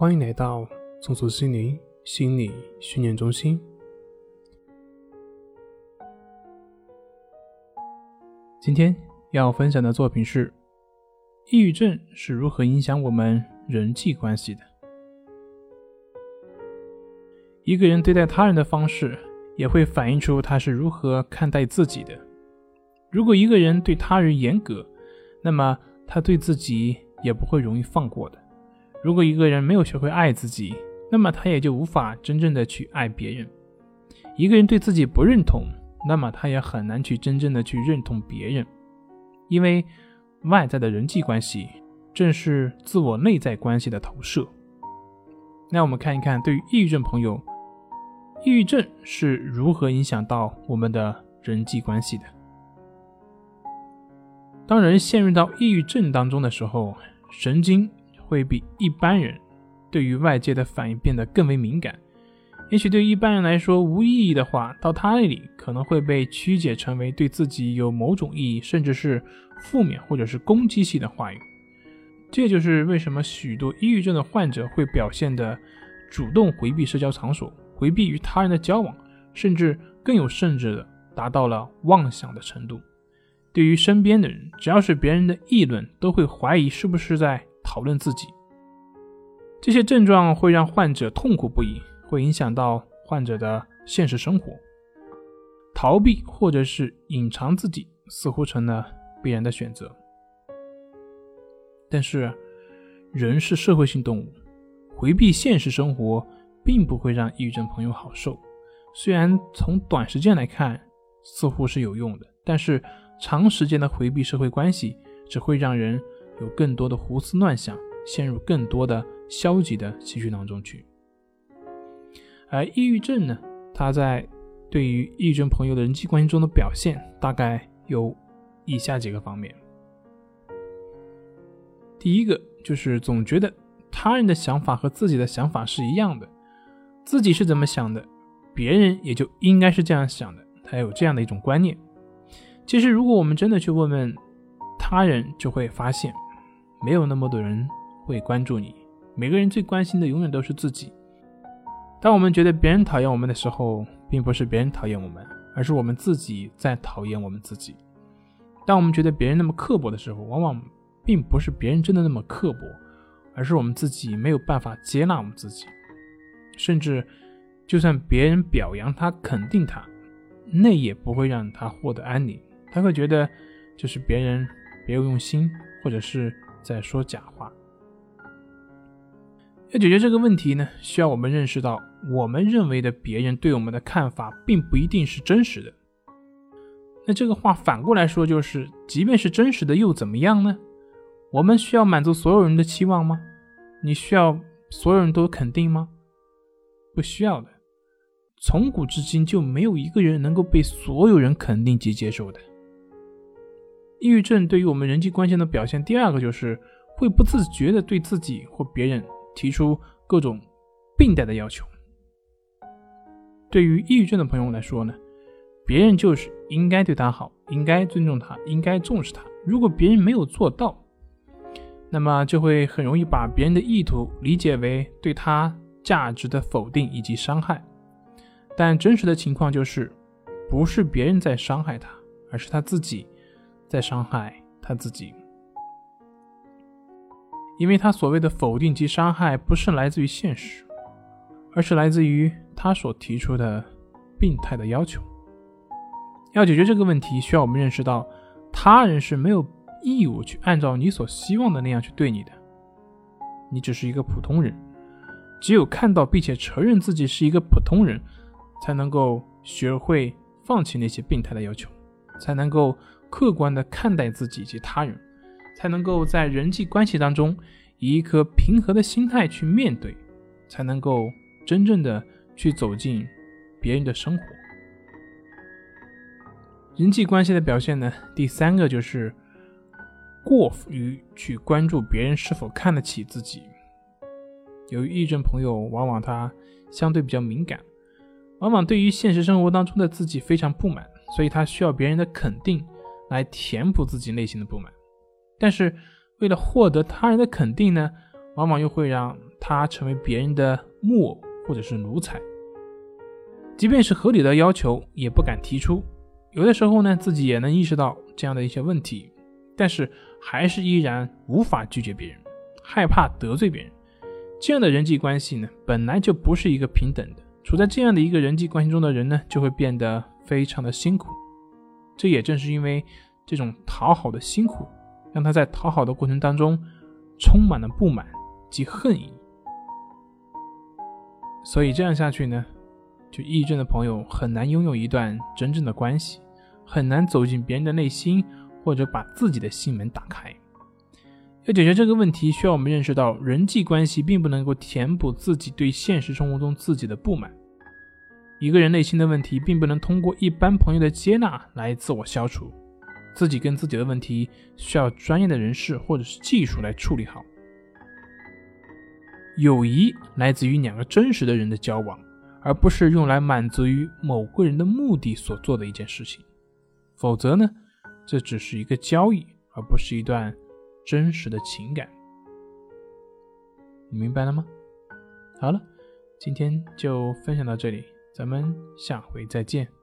欢迎来到松鼠心灵心理训练中心。今天要分享的作品是：抑郁症是如何影响我们人际关系的？一个人对待他人的方式，也会反映出他是如何看待自己的。如果一个人对他人严格，那么他对自己也不会容易放过的。如果一个人没有学会爱自己，那么他也就无法真正的去爱别人。一个人对自己不认同，那么他也很难去真正的去认同别人。因为外在的人际关系正是自我内在关系的投射。那我们看一看，对于抑郁症朋友，抑郁症是如何影响到我们的人际关系的？当人陷入到抑郁症当中的时候，神经。会比一般人对于外界的反应变得更为敏感。也许对一般人来说无意义的话，到他那里可能会被曲解成为对自己有某种意义，甚至是负面或者是攻击性的话语。这就是为什么许多抑郁症的患者会表现的主动回避社交场所，回避与他人的交往，甚至更有甚者的达到了妄想的程度。对于身边的人，只要是别人的议论，都会怀疑是不是在。讨论自己，这些症状会让患者痛苦不已，会影响到患者的现实生活。逃避或者是隐藏自己，似乎成了必然的选择。但是，人是社会性动物，回避现实生活并不会让抑郁症朋友好受。虽然从短时间来看似乎是有用的，但是长时间的回避社会关系只会让人。有更多的胡思乱想，陷入更多的消极的情绪当中去。而抑郁症呢，它在对于抑郁症朋友的人际关系中的表现，大概有以下几个方面。第一个就是总觉得他人的想法和自己的想法是一样的，自己是怎么想的，别人也就应该是这样想的，他有这样的一种观念。其实，如果我们真的去问问他人，就会发现。没有那么多人会关注你，每个人最关心的永远都是自己。当我们觉得别人讨厌我们的时候，并不是别人讨厌我们，而是我们自己在讨厌我们自己。当我们觉得别人那么刻薄的时候，往往并不是别人真的那么刻薄，而是我们自己没有办法接纳我们自己。甚至，就算别人表扬他、肯定他，那也不会让他获得安宁。他会觉得就是别人别有用心，或者是。在说假话。要解决这个问题呢，需要我们认识到，我们认为的别人对我们的看法，并不一定是真实的。那这个话反过来说，就是即便是真实的，又怎么样呢？我们需要满足所有人的期望吗？你需要所有人都肯定吗？不需要的。从古至今，就没有一个人能够被所有人肯定及接受的。抑郁症对于我们人际关系的表现，第二个就是会不自觉的对自己或别人提出各种病态的要求。对于抑郁症的朋友来说呢，别人就是应该对他好，应该尊重他，应该重视他。如果别人没有做到，那么就会很容易把别人的意图理解为对他价值的否定以及伤害。但真实的情况就是，不是别人在伤害他，而是他自己。在伤害他自己，因为他所谓的否定及伤害，不是来自于现实，而是来自于他所提出的病态的要求。要解决这个问题，需要我们认识到，他人是没有义务去按照你所希望的那样去对你的，你只是一个普通人。只有看到并且承认自己是一个普通人，才能够学会放弃那些病态的要求，才能够。客观的看待自己及他人，才能够在人际关系当中以一颗平和的心态去面对，才能够真正的去走进别人的生活。人际关系的表现呢，第三个就是过于去关注别人是否看得起自己。由于抑郁症朋友往往他相对比较敏感，往往对于现实生活当中的自己非常不满，所以他需要别人的肯定。来填补自己内心的不满，但是为了获得他人的肯定呢，往往又会让他成为别人的木偶或者是奴才。即便是合理的要求，也不敢提出。有的时候呢，自己也能意识到这样的一些问题，但是还是依然无法拒绝别人，害怕得罪别人。这样的人际关系呢，本来就不是一个平等的。处在这样的一个人际关系中的人呢，就会变得非常的辛苦。这也正是因为这种讨好的辛苦，让他在讨好的过程当中充满了不满及恨意。所以这样下去呢，就抑郁症的朋友很难拥有一段真正的关系，很难走进别人的内心，或者把自己的心门打开。要解决这个问题，需要我们认识到，人际关系并不能够填补自己对现实生活中自己的不满。一个人内心的问题，并不能通过一般朋友的接纳来自我消除。自己跟自己的问题，需要专业的人士或者是技术来处理好。友谊来自于两个真实的人的交往，而不是用来满足于某个人的目的所做的一件事情。否则呢，这只是一个交易，而不是一段。真实的情感，你明白了吗？好了，今天就分享到这里，咱们下回再见。